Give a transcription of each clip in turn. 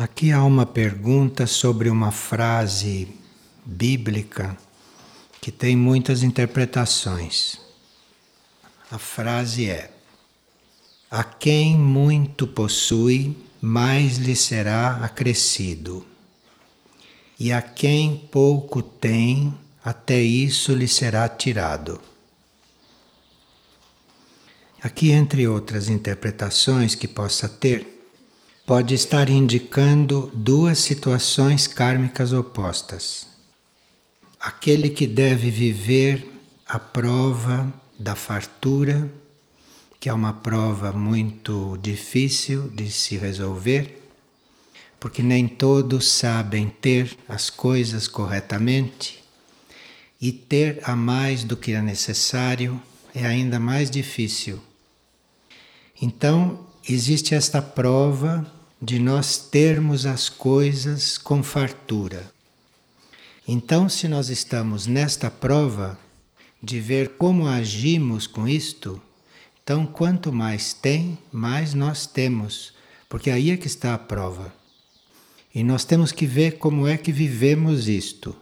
Aqui há uma pergunta sobre uma frase bíblica que tem muitas interpretações. A frase é: A quem muito possui, mais lhe será acrescido. E a quem pouco tem, até isso lhe será tirado. Aqui, entre outras interpretações que possa ter, pode estar indicando duas situações kármicas opostas. Aquele que deve viver a prova da fartura, que é uma prova muito difícil de se resolver, porque nem todos sabem ter as coisas corretamente, e ter a mais do que é necessário é ainda mais difícil. Então, existe esta prova de nós termos as coisas com fartura. Então, se nós estamos nesta prova de ver como agimos com isto, então quanto mais tem, mais nós temos, porque aí é que está a prova. E nós temos que ver como é que vivemos isto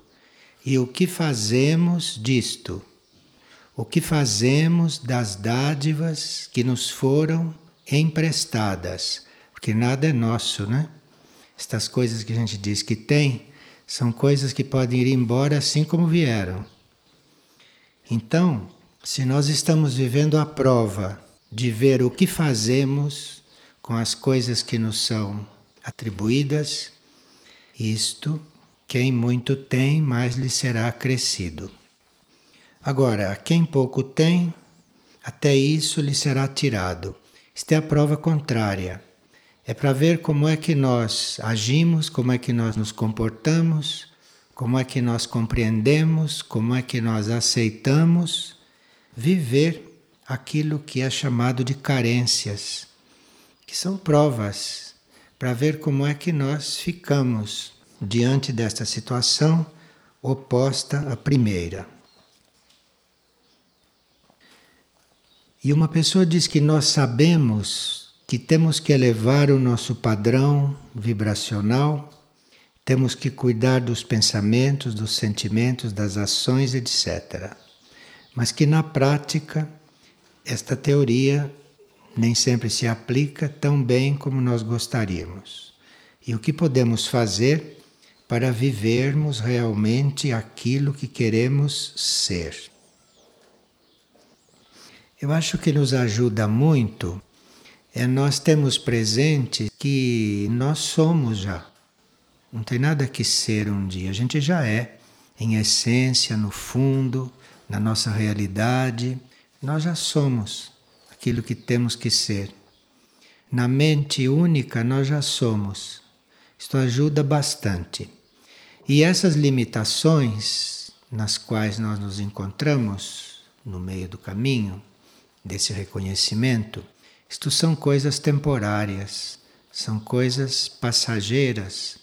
e o que fazemos disto, o que fazemos das dádivas que nos foram emprestadas porque nada é nosso, né? Estas coisas que a gente diz que tem são coisas que podem ir embora assim como vieram. Então, se nós estamos vivendo a prova de ver o que fazemos com as coisas que nos são atribuídas, isto, quem muito tem, mais lhe será acrescido. Agora, quem pouco tem, até isso lhe será tirado. Isto é a prova contrária. É para ver como é que nós agimos, como é que nós nos comportamos, como é que nós compreendemos, como é que nós aceitamos viver aquilo que é chamado de carências, que são provas para ver como é que nós ficamos diante desta situação oposta à primeira. E uma pessoa diz que nós sabemos que temos que elevar o nosso padrão vibracional, temos que cuidar dos pensamentos, dos sentimentos, das ações, etc. Mas que na prática esta teoria nem sempre se aplica tão bem como nós gostaríamos. E o que podemos fazer para vivermos realmente aquilo que queremos ser? Eu acho que nos ajuda muito é nós temos presente que nós somos já. Não tem nada que ser um dia, a gente já é, em essência, no fundo, na nossa realidade, nós já somos aquilo que temos que ser. Na mente única, nós já somos. Isto ajuda bastante. E essas limitações nas quais nós nos encontramos no meio do caminho, desse reconhecimento, isto são coisas temporárias, são coisas passageiras.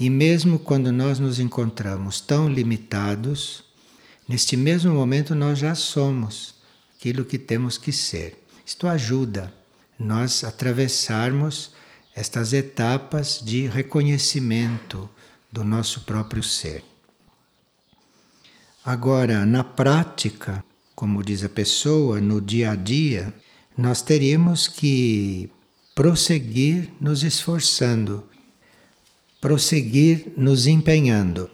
E mesmo quando nós nos encontramos tão limitados, neste mesmo momento nós já somos aquilo que temos que ser. Isto ajuda nós atravessarmos estas etapas de reconhecimento do nosso próprio ser. Agora, na prática, como diz a pessoa, no dia a dia, nós teríamos que prosseguir nos esforçando, prosseguir nos empenhando,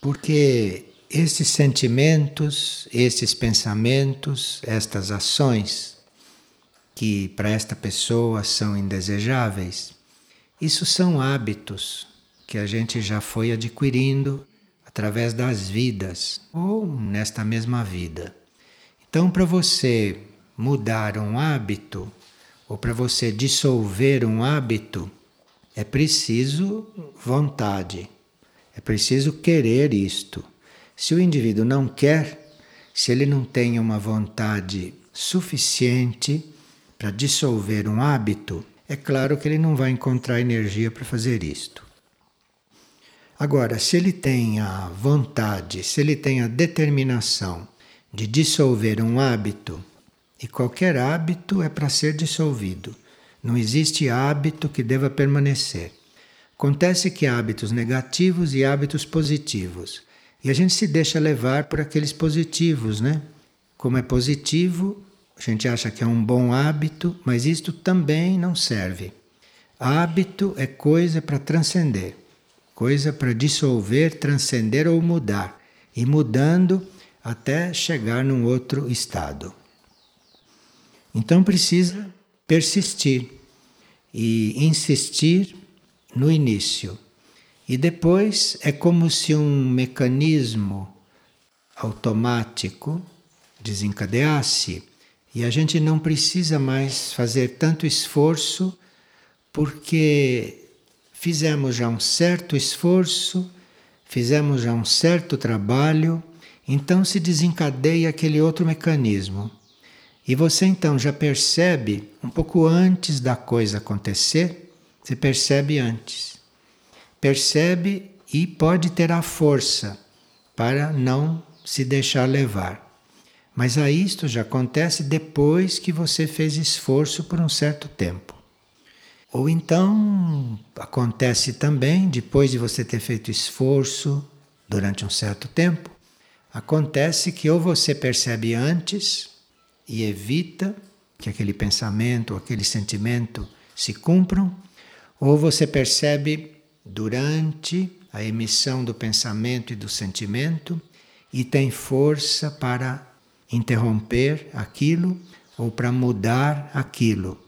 porque esses sentimentos, esses pensamentos, estas ações que para esta pessoa são indesejáveis, isso são hábitos que a gente já foi adquirindo através das vidas ou nesta mesma vida. Então, para você mudar um hábito, ou para você dissolver um hábito, é preciso vontade, é preciso querer isto. Se o indivíduo não quer, se ele não tem uma vontade suficiente para dissolver um hábito, é claro que ele não vai encontrar energia para fazer isto. Agora, se ele tem a vontade, se ele tem a determinação de dissolver um hábito, e qualquer hábito é para ser dissolvido. Não existe hábito que deva permanecer. Acontece que há hábitos negativos e hábitos positivos. E a gente se deixa levar por aqueles positivos, né? Como é positivo, a gente acha que é um bom hábito, mas isto também não serve. Hábito é coisa para transcender, coisa para dissolver, transcender ou mudar, e mudando até chegar num outro estado. Então precisa persistir e insistir no início. E depois é como se um mecanismo automático desencadeasse e a gente não precisa mais fazer tanto esforço porque fizemos já um certo esforço, fizemos já um certo trabalho, então se desencadeia aquele outro mecanismo. E você então já percebe um pouco antes da coisa acontecer, você percebe antes. Percebe e pode ter a força para não se deixar levar. Mas aí isto já acontece depois que você fez esforço por um certo tempo. Ou então acontece também depois de você ter feito esforço durante um certo tempo, acontece que ou você percebe antes e evita que aquele pensamento ou aquele sentimento se cumpram, ou você percebe durante a emissão do pensamento e do sentimento e tem força para interromper aquilo ou para mudar aquilo.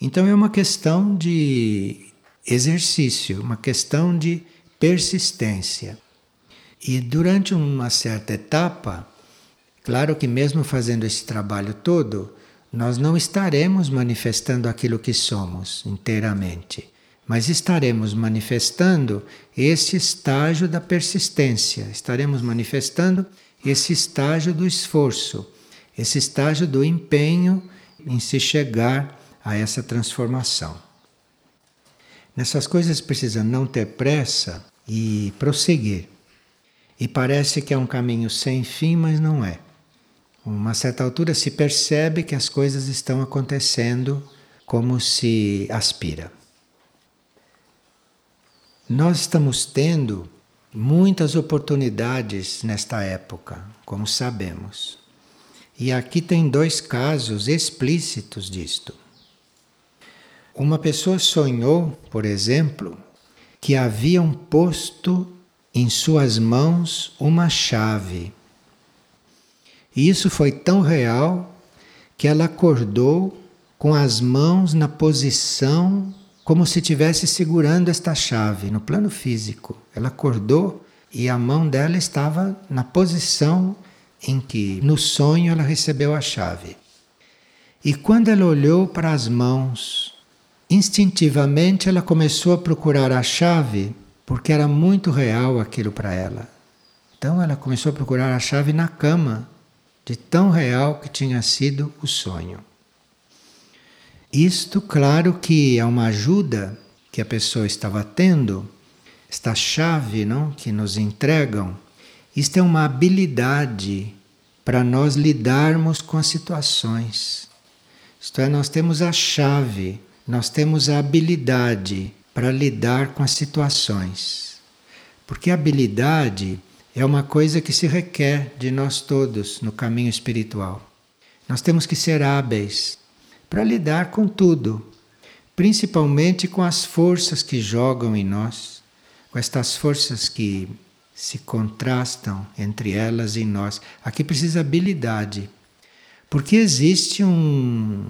Então é uma questão de exercício, uma questão de persistência. E durante uma certa etapa, claro que mesmo fazendo esse trabalho todo, nós não estaremos manifestando aquilo que somos inteiramente, mas estaremos manifestando esse estágio da persistência, estaremos manifestando esse estágio do esforço, esse estágio do empenho em se chegar a essa transformação. Nessas coisas precisa não ter pressa e prosseguir. E parece que é um caminho sem fim, mas não é uma certa altura se percebe que as coisas estão acontecendo como se aspira. Nós estamos tendo muitas oportunidades nesta época, como sabemos. E aqui tem dois casos explícitos disto. Uma pessoa sonhou, por exemplo, que haviam posto em suas mãos uma chave e isso foi tão real que ela acordou com as mãos na posição como se estivesse segurando esta chave no plano físico. Ela acordou e a mão dela estava na posição em que no sonho ela recebeu a chave. E quando ela olhou para as mãos, instintivamente ela começou a procurar a chave, porque era muito real aquilo para ela. Então ela começou a procurar a chave na cama de tão real que tinha sido o sonho. Isto, claro, que é uma ajuda que a pessoa estava tendo, esta chave não, que nos entregam, isto é uma habilidade para nós lidarmos com as situações. Isto é, nós temos a chave, nós temos a habilidade para lidar com as situações. Porque a habilidade é uma coisa que se requer de nós todos no caminho espiritual. Nós temos que ser hábeis para lidar com tudo, principalmente com as forças que jogam em nós, com estas forças que se contrastam entre elas e nós. Aqui precisa habilidade, porque existe um,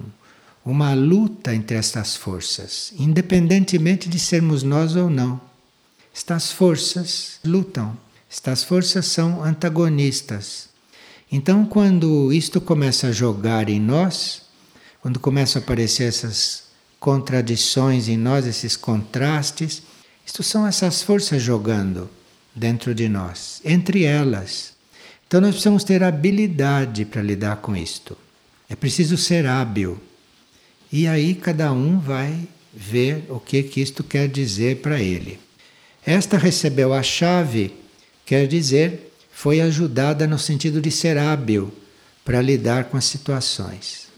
uma luta entre estas forças, independentemente de sermos nós ou não. Estas forças lutam estas forças são antagonistas. Então, quando isto começa a jogar em nós, quando começam a aparecer essas contradições em nós, esses contrastes, isto são essas forças jogando dentro de nós, entre elas. Então, nós precisamos ter habilidade para lidar com isto. É preciso ser hábil. E aí, cada um vai ver o que, que isto quer dizer para ele. Esta recebeu a chave Quer dizer, foi ajudada no sentido de ser hábil para lidar com as situações.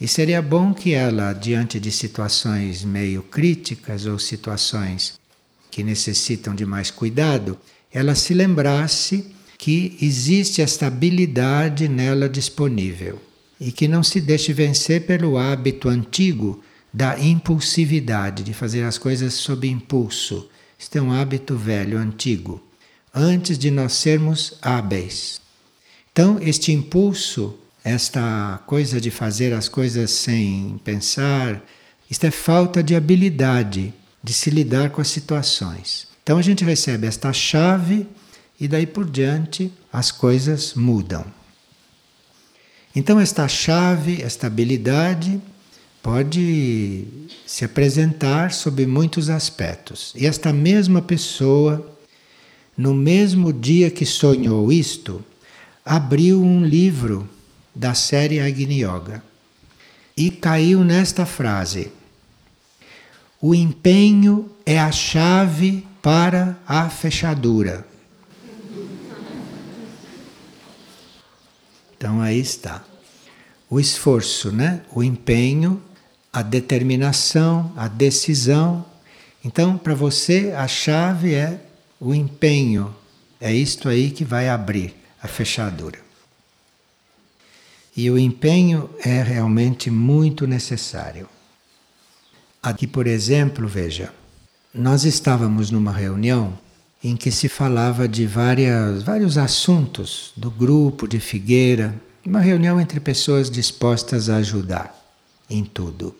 E seria bom que ela, diante de situações meio críticas ou situações que necessitam de mais cuidado, ela se lembrasse que existe esta habilidade nela disponível e que não se deixe vencer pelo hábito antigo da impulsividade, de fazer as coisas sob impulso. Este é um hábito velho, antigo, antes de nós sermos hábeis. Então, este impulso esta coisa de fazer as coisas sem pensar, isto é falta de habilidade de se lidar com as situações. Então a gente recebe esta chave e daí por diante as coisas mudam. Então esta chave, esta habilidade pode se apresentar sob muitos aspectos. E esta mesma pessoa, no mesmo dia que sonhou isto, abriu um livro da série Agni Yoga e caiu nesta frase: O empenho é a chave para a fechadura. Então aí está. O esforço, né? O empenho, a determinação, a decisão. Então, para você, a chave é o empenho. É isto aí que vai abrir a fechadura. E o empenho é realmente muito necessário. Aqui, por exemplo, veja, nós estávamos numa reunião em que se falava de várias, vários assuntos do grupo de Figueira, uma reunião entre pessoas dispostas a ajudar em tudo.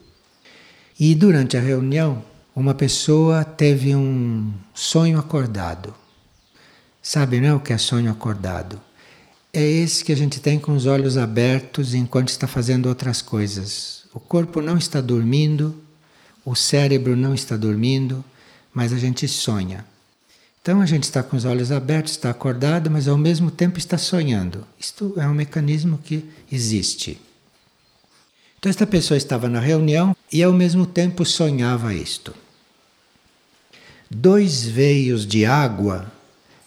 E durante a reunião, uma pessoa teve um sonho acordado. Sabe, não é o que é sonho acordado? é esse que a gente tem com os olhos abertos enquanto está fazendo outras coisas. O corpo não está dormindo, o cérebro não está dormindo, mas a gente sonha. Então a gente está com os olhos abertos, está acordado, mas ao mesmo tempo está sonhando. Isto é um mecanismo que existe. Então esta pessoa estava na reunião e ao mesmo tempo sonhava isto. Dois veios de água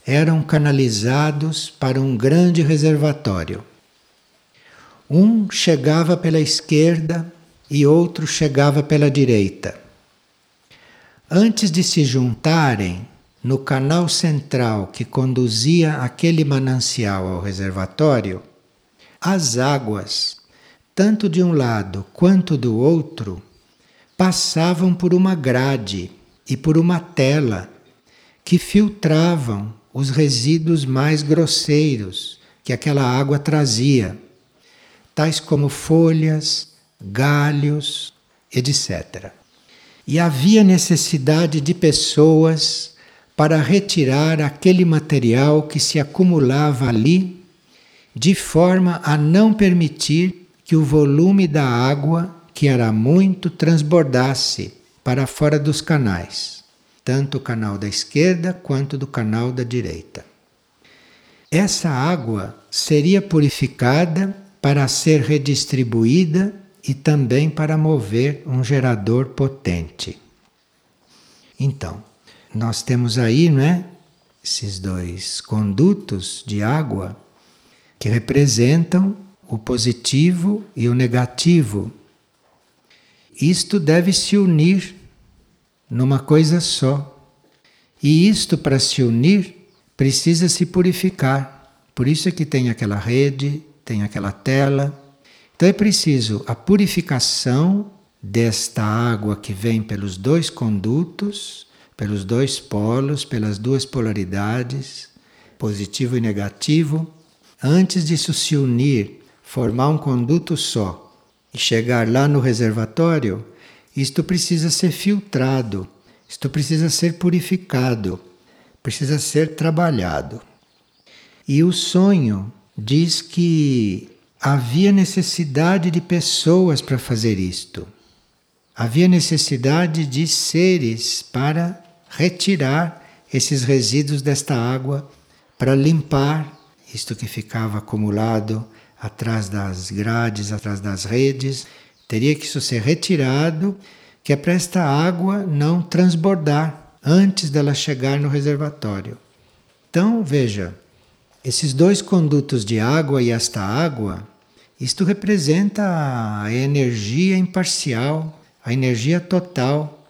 eram canalizados para um grande reservatório. Um chegava pela esquerda e outro chegava pela direita. Antes de se juntarem no canal central que conduzia aquele manancial ao reservatório, as águas, tanto de um lado quanto do outro, passavam por uma grade e por uma tela que filtravam os resíduos mais grosseiros que aquela água trazia, tais como folhas, galhos, etc. E havia necessidade de pessoas para retirar aquele material que se acumulava ali, de forma a não permitir que o volume da água, que era muito, transbordasse para fora dos canais tanto o canal da esquerda quanto do canal da direita. Essa água seria purificada para ser redistribuída e também para mover um gerador potente. Então, nós temos aí, não é, esses dois condutos de água que representam o positivo e o negativo. Isto deve se unir numa coisa só. E isto, para se unir, precisa se purificar. Por isso é que tem aquela rede, tem aquela tela. Então é preciso a purificação desta água que vem pelos dois condutos, pelos dois polos, pelas duas polaridades, positivo e negativo, antes disso se unir, formar um conduto só e chegar lá no reservatório, isto precisa ser filtrado, isto precisa ser purificado, precisa ser trabalhado. E o sonho diz que havia necessidade de pessoas para fazer isto. Havia necessidade de seres para retirar esses resíduos desta água, para limpar isto que ficava acumulado atrás das grades, atrás das redes Teria que isso ser retirado, que é para esta água não transbordar antes dela chegar no reservatório. Então, veja, esses dois condutos de água e esta água Isto representa a energia imparcial, a energia total,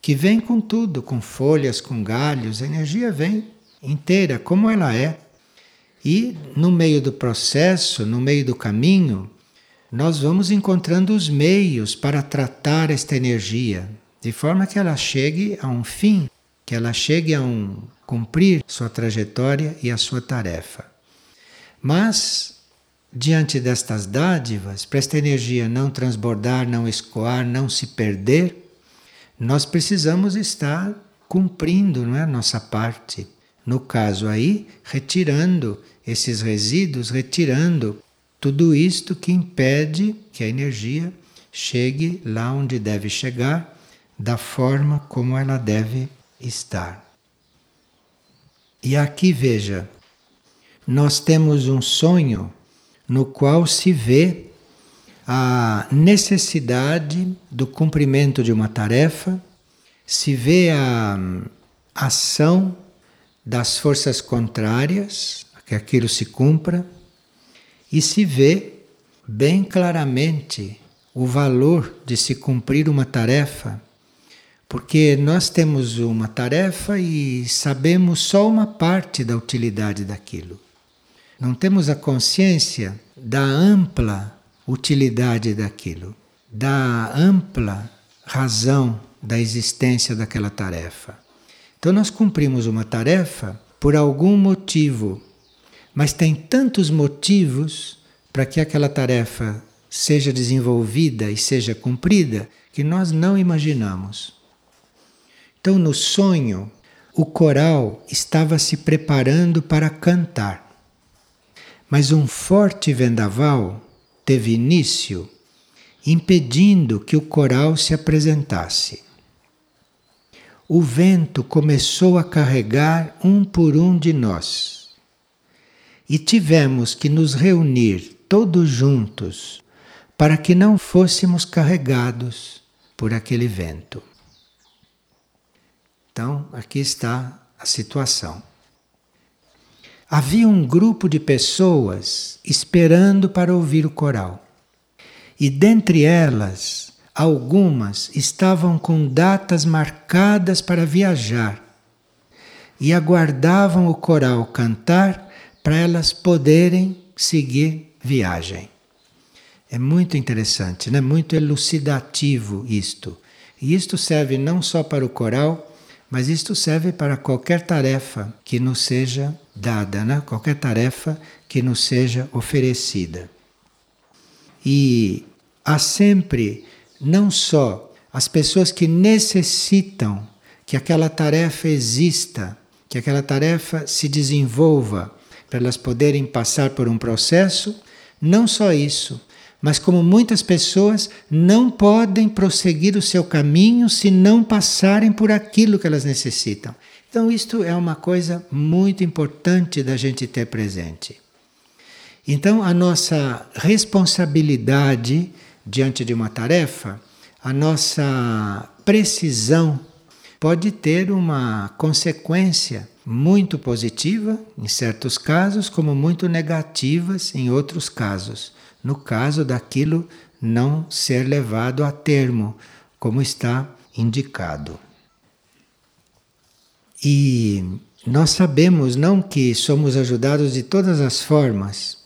que vem com tudo, com folhas, com galhos, a energia vem inteira, como ela é. E no meio do processo, no meio do caminho, nós vamos encontrando os meios para tratar esta energia, de forma que ela chegue a um fim, que ela chegue a um cumprir sua trajetória e a sua tarefa. Mas diante destas dádivas, para esta energia não transbordar, não escoar, não se perder, nós precisamos estar cumprindo não é, a nossa parte. No caso aí, retirando esses resíduos, retirando tudo isto que impede que a energia chegue lá onde deve chegar, da forma como ela deve estar. E aqui veja, nós temos um sonho no qual se vê a necessidade do cumprimento de uma tarefa, se vê a ação das forças contrárias, que aquilo se cumpra, e se vê bem claramente o valor de se cumprir uma tarefa, porque nós temos uma tarefa e sabemos só uma parte da utilidade daquilo não temos a consciência da ampla utilidade daquilo, da ampla razão da existência daquela tarefa. Então nós cumprimos uma tarefa por algum motivo, mas tem tantos motivos para que aquela tarefa seja desenvolvida e seja cumprida que nós não imaginamos. Então no sonho, o coral estava se preparando para cantar. Mas um forte vendaval teve início, impedindo que o coral se apresentasse. O vento começou a carregar um por um de nós. E tivemos que nos reunir todos juntos para que não fôssemos carregados por aquele vento. Então, aqui está a situação havia um grupo de pessoas esperando para ouvir o coral. E dentre elas, algumas estavam com datas marcadas para viajar e aguardavam o coral cantar para elas poderem seguir viagem. É muito interessante, né? muito elucidativo isto. E isto serve não só para o coral, mas isto serve para qualquer tarefa que nos seja dada, né? qualquer tarefa que nos seja oferecida. E há sempre não só as pessoas que necessitam que aquela tarefa exista, que aquela tarefa se desenvolva, para elas poderem passar por um processo, não só isso, mas como muitas pessoas não podem prosseguir o seu caminho se não passarem por aquilo que elas necessitam. Então, isto é uma coisa muito importante da gente ter presente. Então, a nossa responsabilidade diante de uma tarefa, a nossa precisão pode ter uma consequência muito positiva em certos casos, como muito negativas em outros casos no caso daquilo não ser levado a termo, como está indicado. E nós sabemos não que somos ajudados de todas as formas,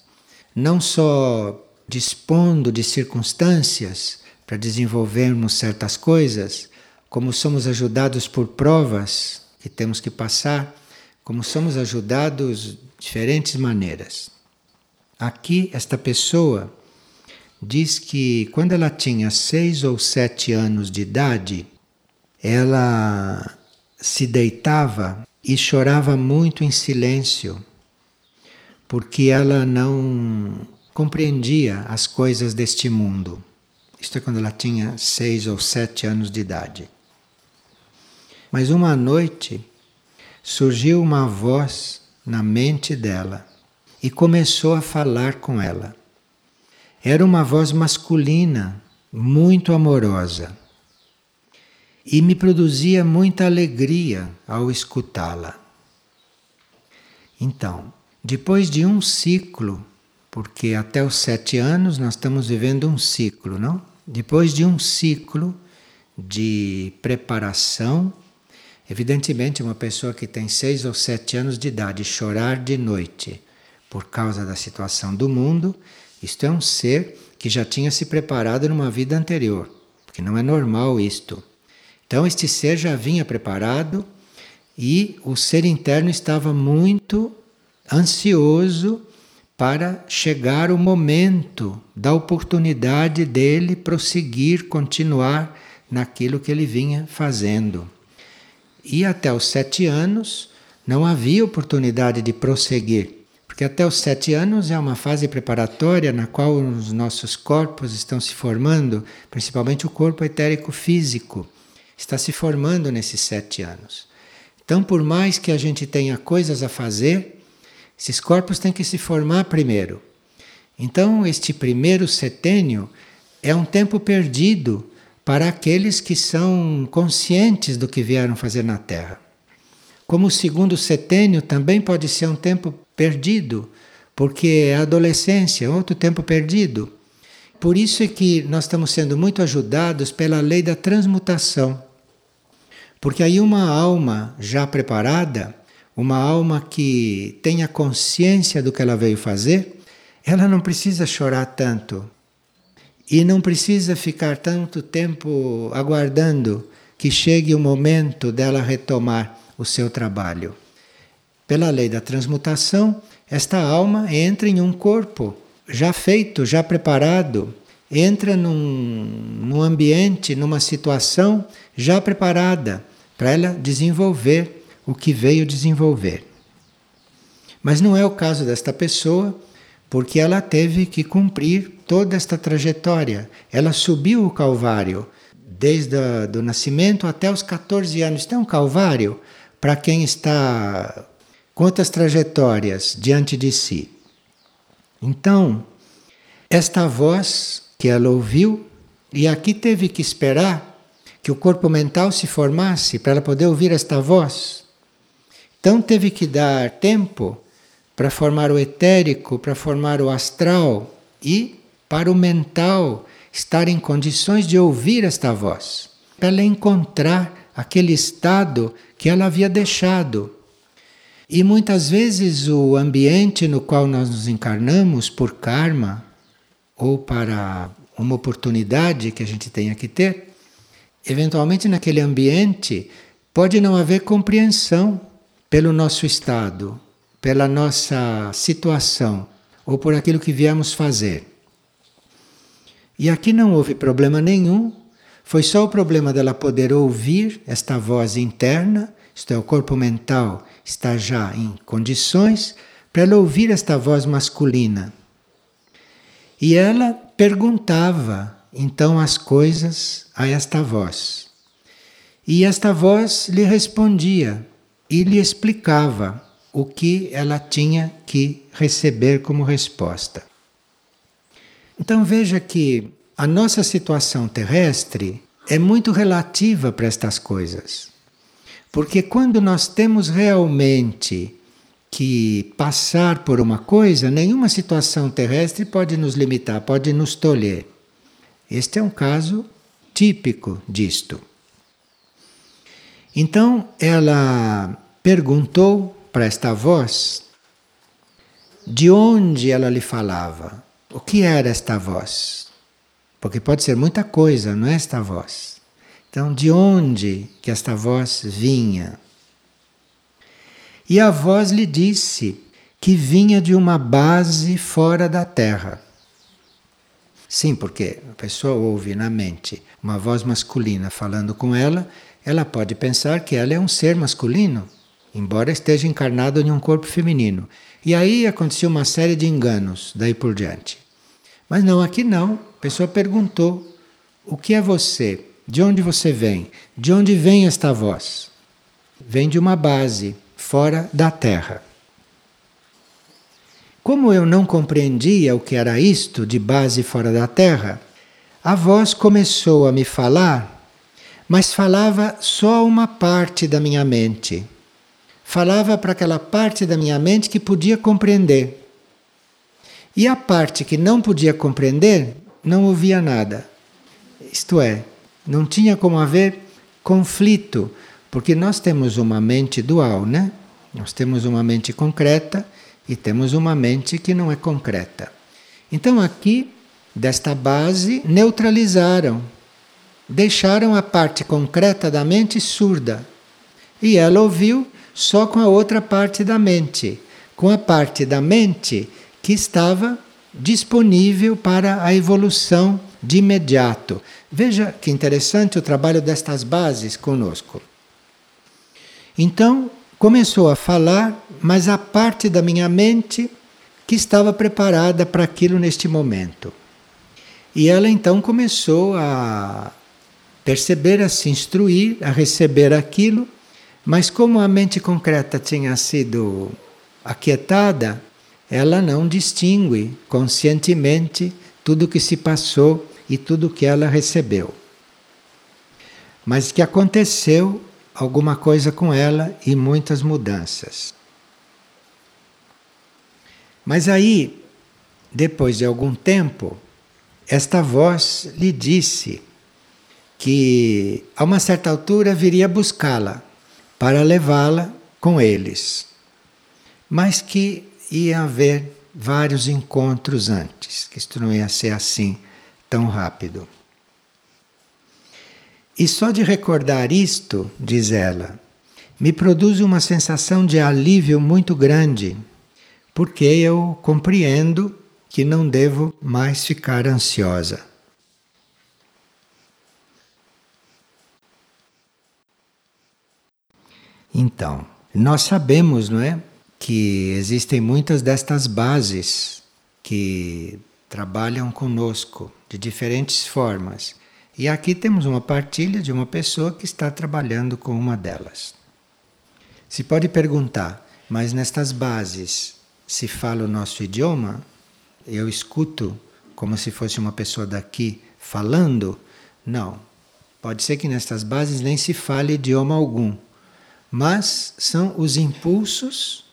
não só dispondo de circunstâncias para desenvolvermos certas coisas, como somos ajudados por provas que temos que passar, como somos ajudados de diferentes maneiras. Aqui, esta pessoa diz que quando ela tinha seis ou sete anos de idade, ela se deitava e chorava muito em silêncio, porque ela não compreendia as coisas deste mundo. Isto é quando ela tinha seis ou sete anos de idade. Mas uma noite surgiu uma voz na mente dela e começou a falar com ela. Era uma voz masculina, muito amorosa, e me produzia muita alegria ao escutá-la. Então, depois de um ciclo porque até os sete anos nós estamos vivendo um ciclo, não? Depois de um ciclo de preparação, evidentemente uma pessoa que tem seis ou sete anos de idade chorar de noite por causa da situação do mundo, isto é um ser que já tinha se preparado numa vida anterior, porque não é normal isto. Então este ser já vinha preparado e o ser interno estava muito ansioso para chegar o momento da oportunidade dele prosseguir, continuar naquilo que ele vinha fazendo. E até os sete anos não havia oportunidade de prosseguir, porque até os sete anos é uma fase preparatória na qual os nossos corpos estão se formando, principalmente o corpo etérico físico, está se formando nesses sete anos. Então, por mais que a gente tenha coisas a fazer, esses corpos têm que se formar primeiro. Então, este primeiro setênio é um tempo perdido para aqueles que são conscientes do que vieram fazer na Terra. Como o segundo setênio também pode ser um tempo perdido, porque é a adolescência, outro tempo perdido. Por isso é que nós estamos sendo muito ajudados pela lei da transmutação. Porque aí uma alma já preparada, uma alma que tenha consciência do que ela veio fazer, ela não precisa chorar tanto. E não precisa ficar tanto tempo aguardando que chegue o momento dela retomar o seu trabalho. Pela lei da transmutação, esta alma entra em um corpo já feito, já preparado, entra num, num ambiente, numa situação já preparada para ela desenvolver o que veio desenvolver. Mas não é o caso desta pessoa, porque ela teve que cumprir toda esta trajetória. Ela subiu o Calvário desde o nascimento até os 14 anos. Então, um Calvário, para quem está quantas trajetórias diante de si. Então, esta voz que ela ouviu, e aqui teve que esperar que o corpo mental se formasse para ela poder ouvir esta voz. Então teve que dar tempo para formar o etérico, para formar o astral e para o mental estar em condições de ouvir esta voz, para ela encontrar aquele estado que ela havia deixado. E muitas vezes o ambiente no qual nós nos encarnamos por karma ou para uma oportunidade que a gente tenha que ter, eventualmente naquele ambiente pode não haver compreensão pelo nosso estado, pela nossa situação ou por aquilo que viemos fazer. E aqui não houve problema nenhum, foi só o problema dela poder ouvir esta voz interna, isto é, o corpo mental está já em condições para ela ouvir esta voz masculina. E ela perguntava então as coisas a esta voz. E esta voz lhe respondia e lhe explicava o que ela tinha que receber como resposta. Então veja que a nossa situação terrestre é muito relativa para estas coisas. Porque quando nós temos realmente que passar por uma coisa, nenhuma situação terrestre pode nos limitar, pode nos tolher. Este é um caso típico disto. Então ela perguntou para esta voz de onde ela lhe falava, o que era esta voz. Porque pode ser muita coisa, não é esta voz. Então, de onde que esta voz vinha? E a voz lhe disse que vinha de uma base fora da terra. Sim, porque a pessoa ouve na mente uma voz masculina falando com ela, ela pode pensar que ela é um ser masculino, embora esteja encarnado em um corpo feminino. E aí aconteceu uma série de enganos daí por diante. Mas não, aqui não. A pessoa perguntou: o que é você? De onde você vem? De onde vem esta voz? Vem de uma base fora da Terra. Como eu não compreendia o que era isto de base fora da terra, a voz começou a me falar, mas falava só uma parte da minha mente. Falava para aquela parte da minha mente que podia compreender. E a parte que não podia compreender não ouvia nada. Isto é, não tinha como haver conflito, porque nós temos uma mente dual, né? Nós temos uma mente concreta e temos uma mente que não é concreta. Então aqui, desta base, neutralizaram, deixaram a parte concreta da mente surda. E ela ouviu só com a outra parte da mente, com a parte da mente que estava disponível para a evolução de imediato. Veja que interessante o trabalho destas bases conosco. Então, começou a falar, mas a parte da minha mente que estava preparada para aquilo neste momento. E ela então começou a perceber, a se instruir, a receber aquilo, mas como a mente concreta tinha sido aquietada, ela não distingue conscientemente tudo o que se passou e tudo o que ela recebeu. Mas que aconteceu alguma coisa com ela e muitas mudanças. Mas aí, depois de algum tempo, esta voz lhe disse que a uma certa altura viria buscá-la para levá-la com eles, mas que ia haver vários encontros antes, que isto não ia ser assim tão rápido. E só de recordar isto, diz ela, me produz uma sensação de alívio muito grande, porque eu compreendo que não devo mais ficar ansiosa. Então, nós sabemos, não é? que existem muitas destas bases que trabalham conosco de diferentes formas. E aqui temos uma partilha de uma pessoa que está trabalhando com uma delas. Se pode perguntar, mas nestas bases se fala o nosso idioma? Eu escuto como se fosse uma pessoa daqui falando? Não. Pode ser que nestas bases nem se fale idioma algum, mas são os impulsos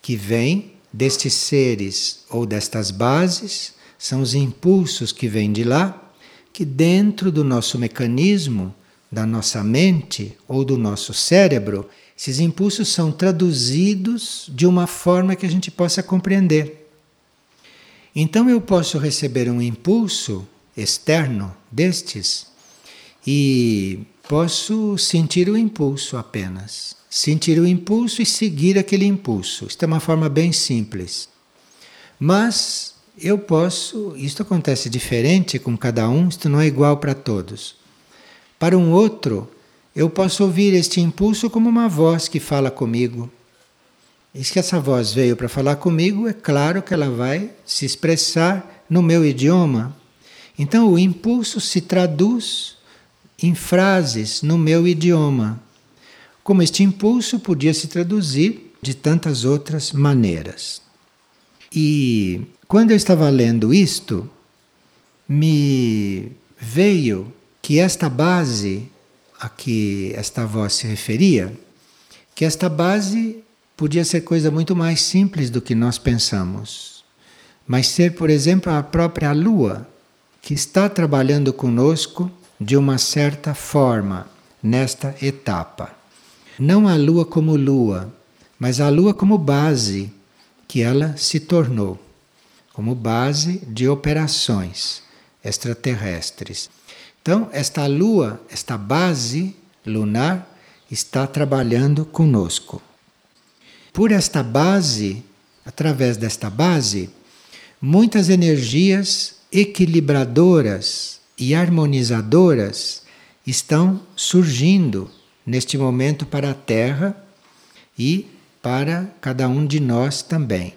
que vêm destes seres ou destas bases, são os impulsos que vêm de lá, que dentro do nosso mecanismo, da nossa mente ou do nosso cérebro, esses impulsos são traduzidos de uma forma que a gente possa compreender. Então eu posso receber um impulso externo destes e posso sentir o impulso apenas sentir o impulso e seguir aquele impulso. Isto é uma forma bem simples. Mas eu posso, isto acontece diferente com cada um, isto não é igual para todos. Para um outro, eu posso ouvir este impulso como uma voz que fala comigo. E se essa voz veio para falar comigo, é claro que ela vai se expressar no meu idioma. Então o impulso se traduz em frases no meu idioma como este impulso podia se traduzir de tantas outras maneiras. E quando eu estava lendo isto, me veio que esta base a que esta voz se referia, que esta base podia ser coisa muito mais simples do que nós pensamos, mas ser, por exemplo, a própria Lua, que está trabalhando conosco de uma certa forma nesta etapa. Não a Lua como Lua, mas a Lua como base que ela se tornou como base de operações extraterrestres. Então, esta Lua, esta base lunar, está trabalhando conosco. Por esta base, através desta base, muitas energias equilibradoras e harmonizadoras estão surgindo neste momento para a Terra e para cada um de nós também.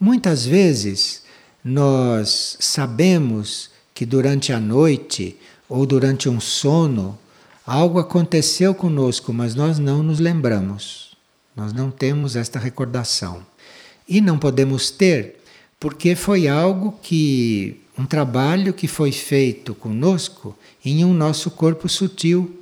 Muitas vezes nós sabemos que durante a noite ou durante um sono algo aconteceu conosco, mas nós não nos lembramos. Nós não temos esta recordação. E não podemos ter porque foi algo que um trabalho que foi feito conosco em um nosso corpo sutil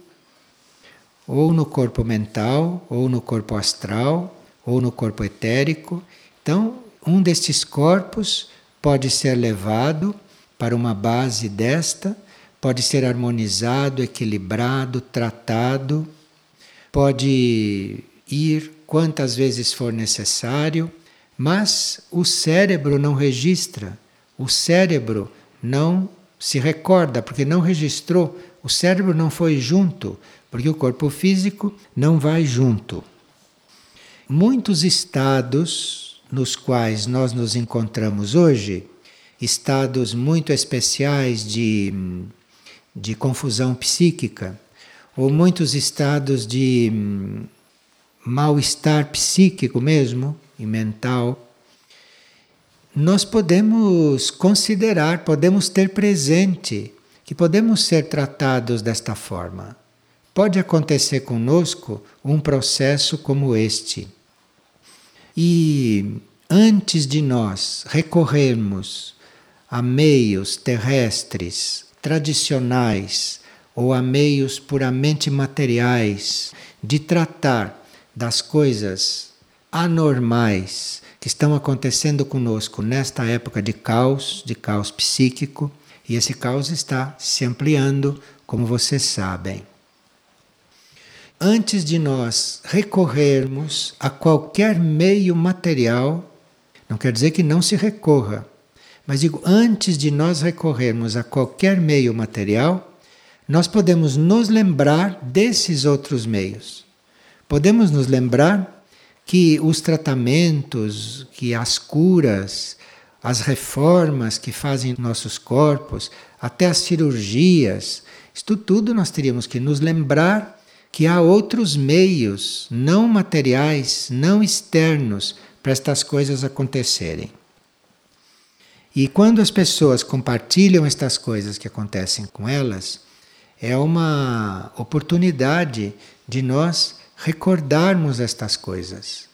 ou no corpo mental, ou no corpo astral, ou no corpo etérico. Então, um destes corpos pode ser levado para uma base desta, pode ser harmonizado, equilibrado, tratado, pode ir quantas vezes for necessário, mas o cérebro não registra, o cérebro não se recorda, porque não registrou, o cérebro não foi junto, porque o corpo físico não vai junto. Muitos estados nos quais nós nos encontramos hoje, estados muito especiais de, de confusão psíquica, ou muitos estados de hum, mal-estar psíquico mesmo e mental, nós podemos considerar, podemos ter presente que podemos ser tratados desta forma. Pode acontecer conosco um processo como este. E antes de nós recorrermos a meios terrestres tradicionais ou a meios puramente materiais de tratar das coisas anormais que estão acontecendo conosco nesta época de caos, de caos psíquico, e esse caos está se ampliando, como vocês sabem. Antes de nós recorrermos a qualquer meio material, não quer dizer que não se recorra, mas digo, antes de nós recorrermos a qualquer meio material, nós podemos nos lembrar desses outros meios. Podemos nos lembrar que os tratamentos, que as curas, as reformas que fazem nossos corpos, até as cirurgias, isto tudo nós teríamos que nos lembrar que há outros meios não materiais, não externos, para estas coisas acontecerem. E quando as pessoas compartilham estas coisas que acontecem com elas, é uma oportunidade de nós recordarmos estas coisas.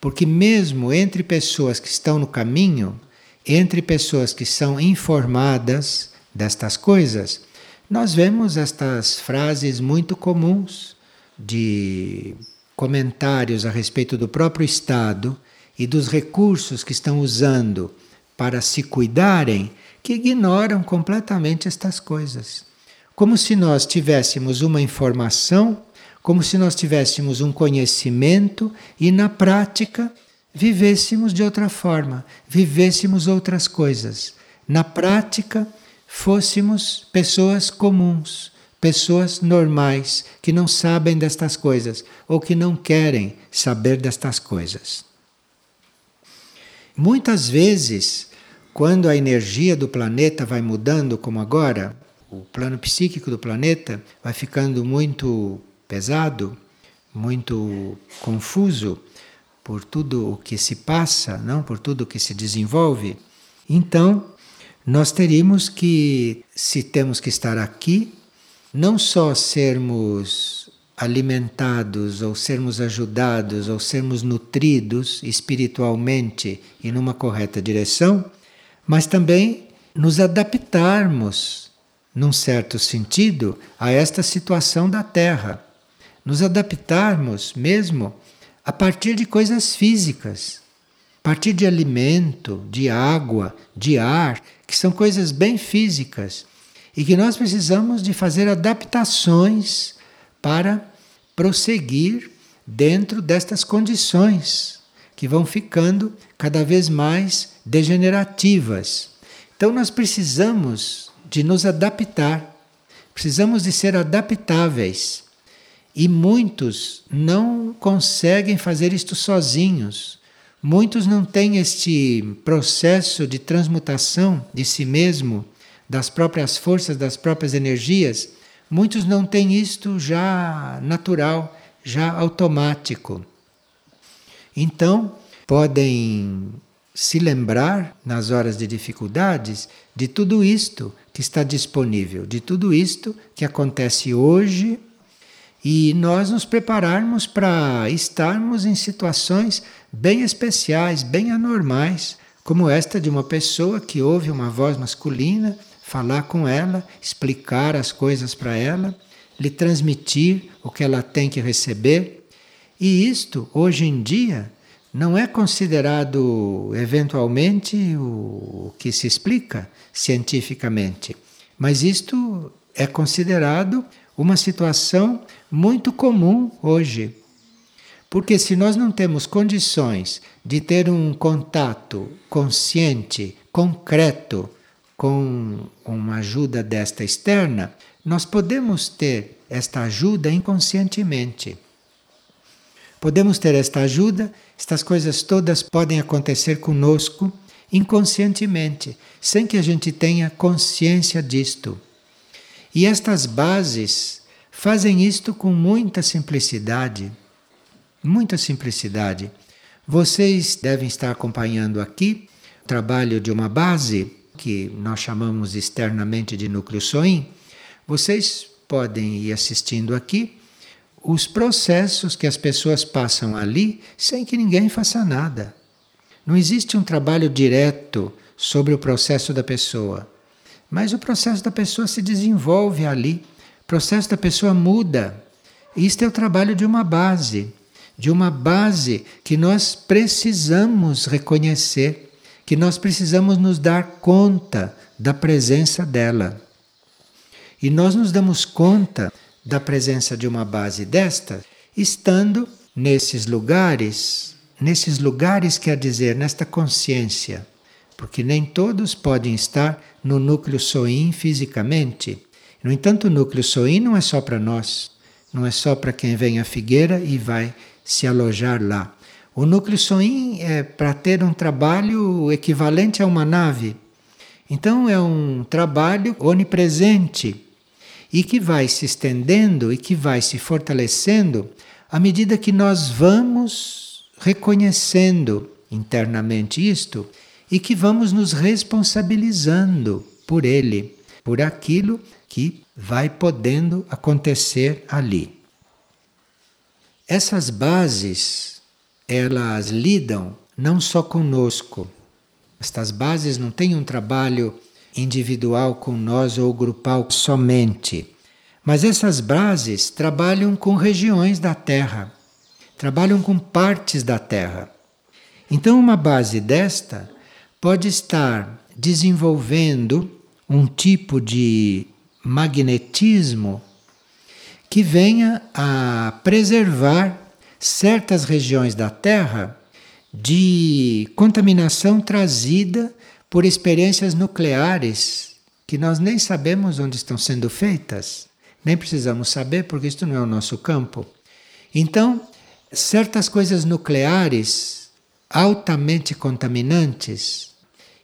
Porque, mesmo entre pessoas que estão no caminho, entre pessoas que são informadas destas coisas, nós vemos estas frases muito comuns de comentários a respeito do próprio Estado e dos recursos que estão usando para se cuidarem, que ignoram completamente estas coisas. Como se nós tivéssemos uma informação como se nós tivéssemos um conhecimento e na prática vivêssemos de outra forma, vivêssemos outras coisas. Na prática, fôssemos pessoas comuns, pessoas normais, que não sabem destas coisas ou que não querem saber destas coisas. Muitas vezes, quando a energia do planeta vai mudando, como agora, o plano psíquico do planeta vai ficando muito pesado, muito confuso por tudo o que se passa, não por tudo o que se desenvolve. Então, nós teríamos que, se temos que estar aqui, não só sermos alimentados ou sermos ajudados ou sermos nutridos espiritualmente e numa correta direção, mas também nos adaptarmos, num certo sentido, a esta situação da Terra nos adaptarmos mesmo a partir de coisas físicas, a partir de alimento, de água, de ar, que são coisas bem físicas e que nós precisamos de fazer adaptações para prosseguir dentro destas condições que vão ficando cada vez mais degenerativas. Então nós precisamos de nos adaptar, precisamos de ser adaptáveis. E muitos não conseguem fazer isto sozinhos. Muitos não têm este processo de transmutação de si mesmo, das próprias forças, das próprias energias. Muitos não têm isto já natural, já automático. Então, podem se lembrar, nas horas de dificuldades, de tudo isto que está disponível, de tudo isto que acontece hoje e nós nos prepararmos para estarmos em situações bem especiais, bem anormais, como esta de uma pessoa que ouve uma voz masculina falar com ela, explicar as coisas para ela, lhe transmitir o que ela tem que receber. E isto, hoje em dia, não é considerado eventualmente o que se explica cientificamente, mas isto é considerado uma situação muito comum hoje. Porque se nós não temos condições de ter um contato consciente, concreto, com uma ajuda desta externa, nós podemos ter esta ajuda inconscientemente. Podemos ter esta ajuda, estas coisas todas podem acontecer conosco inconscientemente, sem que a gente tenha consciência disto. E estas bases fazem isto com muita simplicidade. Muita simplicidade. Vocês devem estar acompanhando aqui o trabalho de uma base que nós chamamos externamente de núcleo SOIM. Vocês podem ir assistindo aqui os processos que as pessoas passam ali sem que ninguém faça nada. Não existe um trabalho direto sobre o processo da pessoa, mas o processo da pessoa se desenvolve ali, o processo da pessoa muda. Isto é o trabalho de uma base, de uma base que nós precisamos reconhecer, que nós precisamos nos dar conta da presença dela. E nós nos damos conta da presença de uma base desta, estando nesses lugares, nesses lugares quer dizer, nesta consciência, porque nem todos podem estar no núcleo soim fisicamente. No entanto, o núcleo soim não é só para nós, não é só para quem vem à figueira e vai se alojar lá. O núcleo soim é para ter um trabalho equivalente a uma nave. Então é um trabalho onipresente e que vai se estendendo e que vai se fortalecendo à medida que nós vamos reconhecendo internamente isto e que vamos nos responsabilizando por ele, por aquilo que vai podendo acontecer ali. Essas bases, elas lidam não só conosco. Estas bases não têm um trabalho individual com nós ou grupal somente. Mas essas bases trabalham com regiões da Terra, trabalham com partes da Terra. Então, uma base desta pode estar desenvolvendo um tipo de magnetismo que venha a preservar certas regiões da Terra de contaminação trazida por experiências nucleares que nós nem sabemos onde estão sendo feitas, nem precisamos saber porque isto não é o nosso campo. Então, certas coisas nucleares altamente contaminantes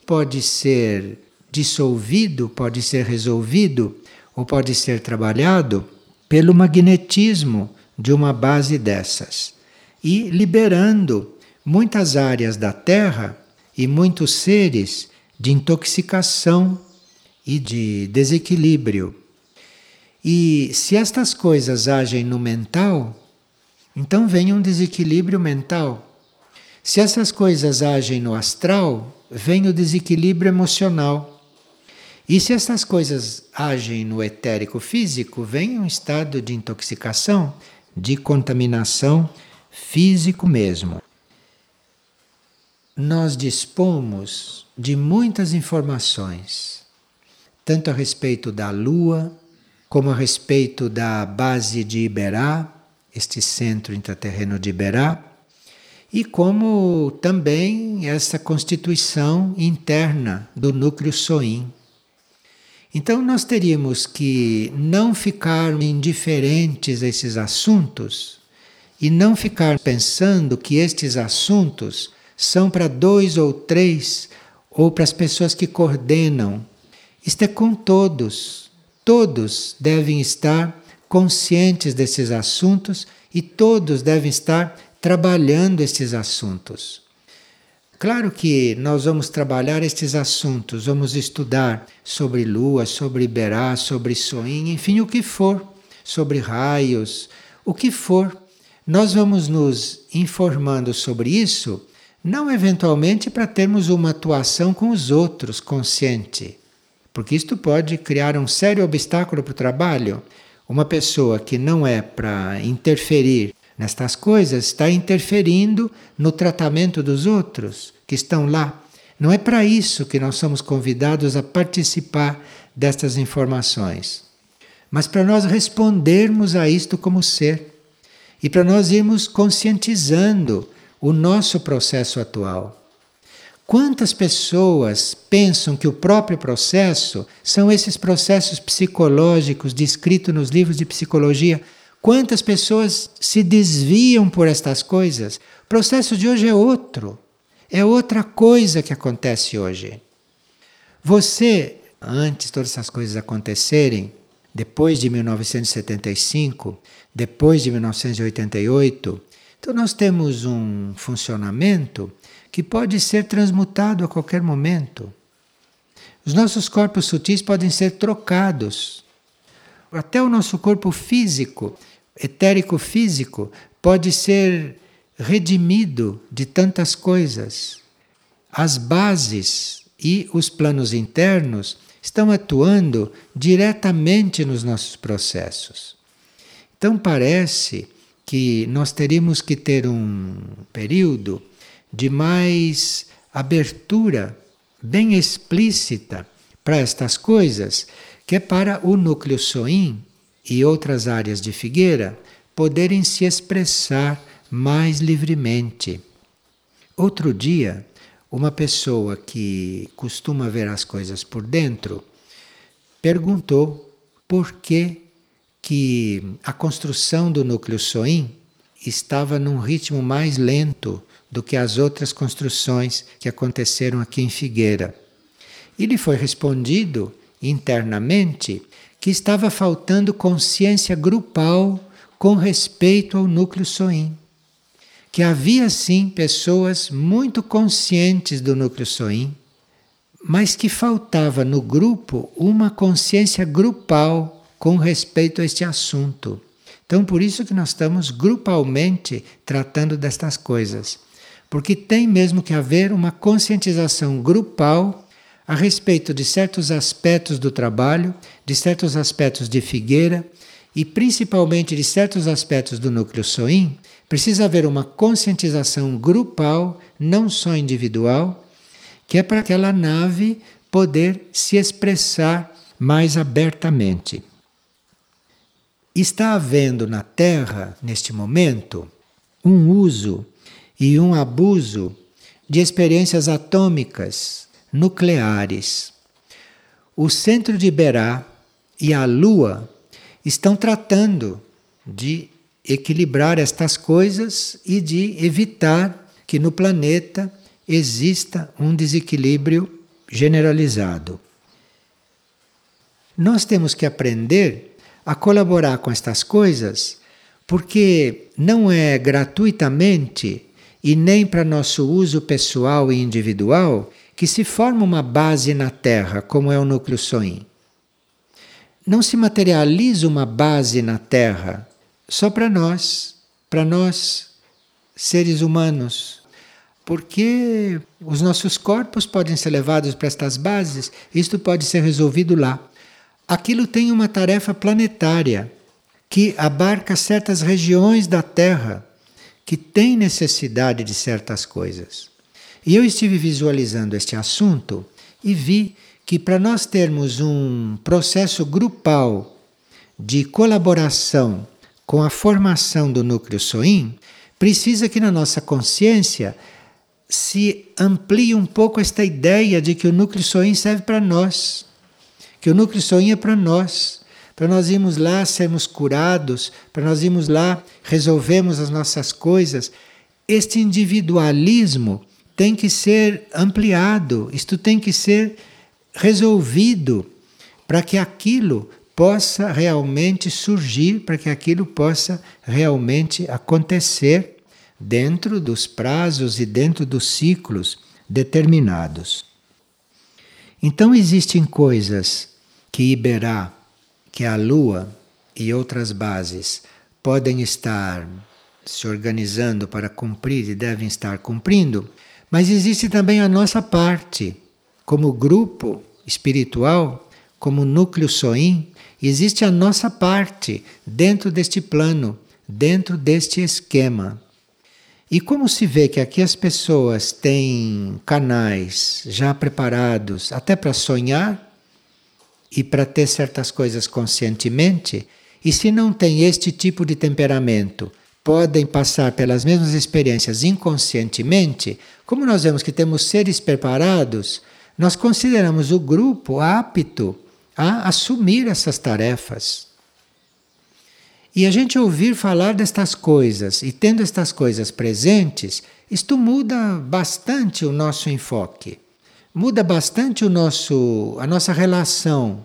pode ser dissolvido, pode ser resolvido ou pode ser trabalhado pelo magnetismo de uma base dessas e liberando muitas áreas da Terra e muitos seres de intoxicação e de desequilíbrio. E se estas coisas agem no mental, então vem um desequilíbrio mental. Se essas coisas agem no astral, vem o desequilíbrio emocional. E se essas coisas agem no etérico físico, vem um estado de intoxicação, de contaminação físico mesmo. Nós dispomos de muitas informações, tanto a respeito da Lua, como a respeito da base de Iberá, este centro intraterreno de Iberá, e como também essa constituição interna do núcleo Soim. Então nós teríamos que não ficar indiferentes a esses assuntos e não ficar pensando que estes assuntos são para dois ou três ou para as pessoas que coordenam. Isto é com todos. Todos devem estar conscientes desses assuntos e todos devem estar trabalhando estes assuntos. Claro que nós vamos trabalhar estes assuntos, vamos estudar sobre lua, sobre Iberá, sobre Soin, enfim, o que for, sobre raios, o que for. Nós vamos nos informando sobre isso não eventualmente para termos uma atuação com os outros consciente, porque isto pode criar um sério obstáculo para o trabalho. Uma pessoa que não é para interferir nestas coisas está interferindo no tratamento dos outros que estão lá. Não é para isso que nós somos convidados a participar destas informações, mas para nós respondermos a isto como ser e para nós irmos conscientizando o nosso processo atual. Quantas pessoas pensam que o próprio processo são esses processos psicológicos descritos nos livros de psicologia? Quantas pessoas se desviam por estas coisas? O processo de hoje é outro. É outra coisa que acontece hoje. Você, antes todas essas coisas acontecerem, depois de 1975, depois de 1988, então nós temos um funcionamento que pode ser transmutado a qualquer momento. Os nossos corpos sutis podem ser trocados. Até o nosso corpo físico, etérico físico, pode ser redimido de tantas coisas. As bases e os planos internos estão atuando diretamente nos nossos processos. Então parece que nós teríamos que ter um período de mais abertura bem explícita para estas coisas, que é para o núcleo soim e outras áreas de figueira poderem se expressar mais livremente. Outro dia, uma pessoa que costuma ver as coisas por dentro perguntou por que, que a construção do núcleo soim estava num ritmo mais lento do que as outras construções que aconteceram aqui em Figueira. E lhe foi respondido internamente que estava faltando consciência grupal com respeito ao núcleo Soim. Que havia sim pessoas muito conscientes do núcleo Soim, mas que faltava no grupo uma consciência grupal com respeito a este assunto. Então, por isso que nós estamos grupalmente tratando destas coisas porque tem mesmo que haver uma conscientização grupal a respeito de certos aspectos do trabalho, de certos aspectos de Figueira e principalmente de certos aspectos do núcleo Soim. Precisa haver uma conscientização grupal, não só individual, que é para aquela nave poder se expressar mais abertamente. Está havendo na Terra, neste momento, um uso e um abuso de experiências atômicas nucleares. O centro de Berá e a Lua estão tratando de equilibrar estas coisas e de evitar que no planeta exista um desequilíbrio generalizado. Nós temos que aprender a colaborar com estas coisas, porque não é gratuitamente e nem para nosso uso pessoal e individual que se forma uma base na Terra, como é o núcleo Soim. Não se materializa uma base na Terra só para nós, para nós, seres humanos. Porque os nossos corpos podem ser levados para estas bases, isto pode ser resolvido lá. Aquilo tem uma tarefa planetária que abarca certas regiões da Terra que tem necessidade de certas coisas. E eu estive visualizando este assunto e vi que para nós termos um processo grupal de colaboração com a formação do núcleo SOIM, precisa que na nossa consciência se amplie um pouco esta ideia de que o núcleo SOIM serve para nós, que o núcleo SOIM é para nós para nós irmos lá sermos curados, para nós irmos lá resolvermos as nossas coisas. Este individualismo tem que ser ampliado, isto tem que ser resolvido para que aquilo possa realmente surgir, para que aquilo possa realmente acontecer dentro dos prazos e dentro dos ciclos determinados. Então existem coisas que Iberá que a Lua e outras bases podem estar se organizando para cumprir e devem estar cumprindo, mas existe também a nossa parte, como grupo espiritual, como núcleo soim, existe a nossa parte dentro deste plano dentro deste esquema. E como se vê que aqui as pessoas têm canais já preparados até para sonhar e para ter certas coisas conscientemente, e se não tem este tipo de temperamento, podem passar pelas mesmas experiências inconscientemente, como nós vemos que temos seres preparados, nós consideramos o grupo apto a assumir essas tarefas. E a gente ouvir falar destas coisas e tendo estas coisas presentes, isto muda bastante o nosso enfoque. Muda bastante o nosso, a nossa relação,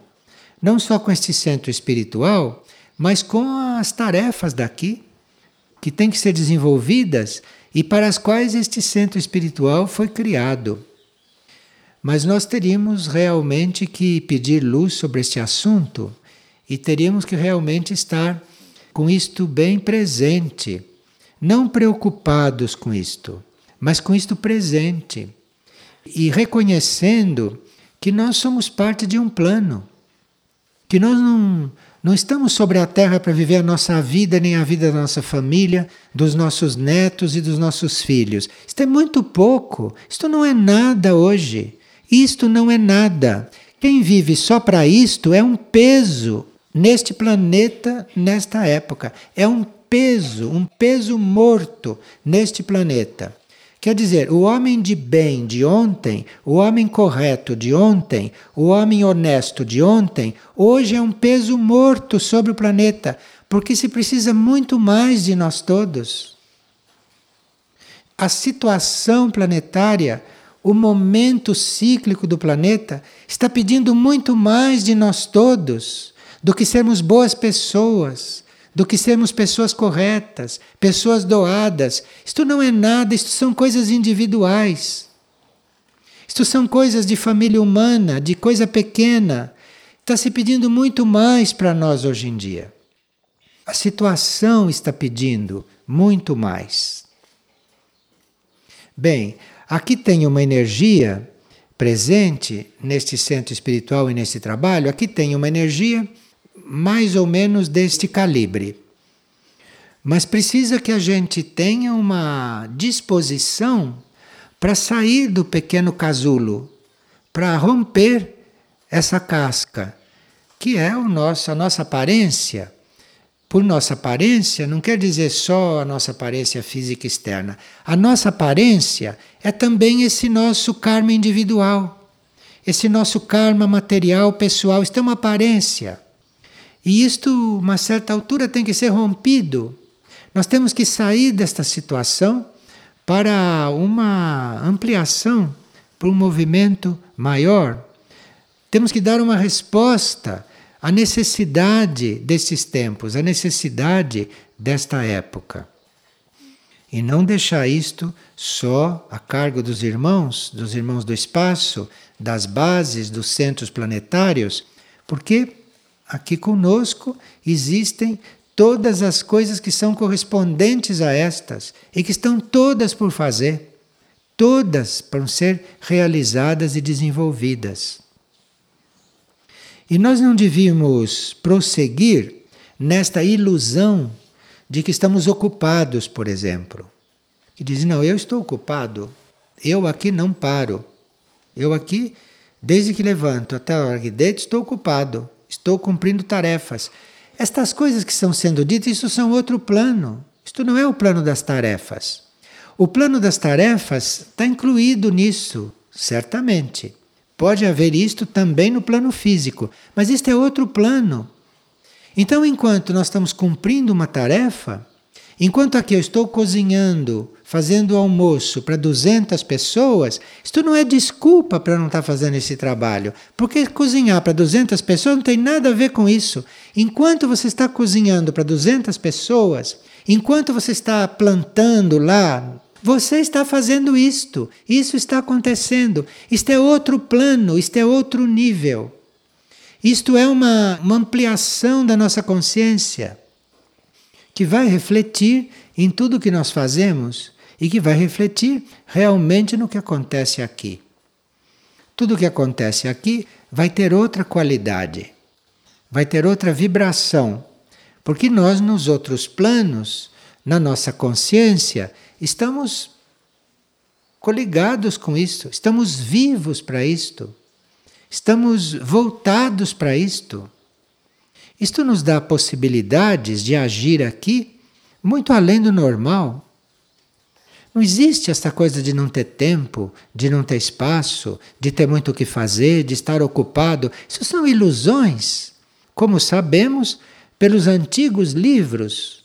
não só com este centro espiritual, mas com as tarefas daqui, que têm que ser desenvolvidas e para as quais este centro espiritual foi criado. Mas nós teríamos realmente que pedir luz sobre este assunto e teríamos que realmente estar com isto bem presente, não preocupados com isto, mas com isto presente e reconhecendo que nós somos parte de um plano, que nós não, não estamos sobre a terra para viver a nossa vida, nem a vida da nossa família, dos nossos netos e dos nossos filhos. Isto é muito pouco, isto não é nada hoje. Isto não é nada. Quem vive só para isto é um peso neste planeta, nesta época. É um peso, um peso morto neste planeta. Quer dizer, o homem de bem de ontem, o homem correto de ontem, o homem honesto de ontem, hoje é um peso morto sobre o planeta, porque se precisa muito mais de nós todos. A situação planetária, o momento cíclico do planeta, está pedindo muito mais de nós todos do que sermos boas pessoas, do que sermos pessoas corretas, pessoas doadas. Isto não é nada, isto são coisas individuais. Isto são coisas de família humana, de coisa pequena. Está se pedindo muito mais para nós hoje em dia. A situação está pedindo muito mais. Bem, aqui tem uma energia presente neste centro espiritual e nesse trabalho. Aqui tem uma energia mais ou menos deste calibre. Mas precisa que a gente tenha uma disposição para sair do pequeno casulo, para romper essa casca, que é o nosso, a nossa aparência. Por nossa aparência, não quer dizer só a nossa aparência física externa. A nossa aparência é também esse nosso karma individual, esse nosso karma material pessoal. Isto é uma aparência. E isto, uma certa altura, tem que ser rompido. Nós temos que sair desta situação para uma ampliação, para um movimento maior. Temos que dar uma resposta à necessidade desses tempos, à necessidade desta época. E não deixar isto só a cargo dos irmãos, dos irmãos do espaço, das bases, dos centros planetários, porque aqui conosco existem todas as coisas que são correspondentes a estas e que estão todas por fazer, todas para ser realizadas e desenvolvidas. E nós não devíamos prosseguir nesta ilusão de que estamos ocupados, por exemplo. Que dizem, não, eu estou ocupado, eu aqui não paro. Eu aqui, desde que levanto até a hora que deito, estou ocupado estou cumprindo tarefas. Estas coisas que estão sendo ditas, isso são outro plano. Isto não é o plano das tarefas. O plano das tarefas está incluído nisso, certamente. Pode haver isto também no plano físico, mas isto é outro plano. Então, enquanto nós estamos cumprindo uma tarefa, enquanto aqui eu estou cozinhando fazendo almoço para 200 pessoas, isto não é desculpa para não estar tá fazendo esse trabalho. Porque cozinhar para 200 pessoas não tem nada a ver com isso. Enquanto você está cozinhando para 200 pessoas, enquanto você está plantando lá, você está fazendo isto. Isso está acontecendo. Isto é outro plano, isto é outro nível. Isto é uma, uma ampliação da nossa consciência que vai refletir em tudo que nós fazemos e que vai refletir realmente no que acontece aqui. Tudo o que acontece aqui vai ter outra qualidade, vai ter outra vibração, Porque nós, nos outros planos, na nossa consciência, estamos coligados com isto, estamos vivos para isto, estamos voltados para isto. Isto nos dá possibilidades de agir aqui muito além do normal. Não existe essa coisa de não ter tempo, de não ter espaço, de ter muito o que fazer, de estar ocupado. Isso são ilusões, como sabemos pelos antigos livros.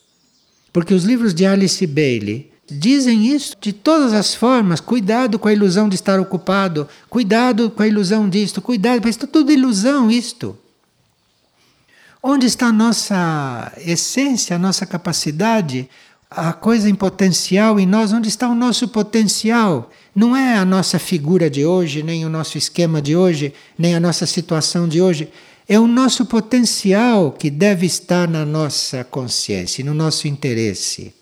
Porque os livros de Alice Bailey dizem isso de todas as formas. Cuidado com a ilusão de estar ocupado, cuidado com a ilusão disto, cuidado, mas é tudo ilusão isto. Onde está a nossa essência, a nossa capacidade? A coisa em potencial em nós, onde está o nosso potencial? Não é a nossa figura de hoje, nem o nosso esquema de hoje, nem a nossa situação de hoje. É o nosso potencial que deve estar na nossa consciência, no nosso interesse.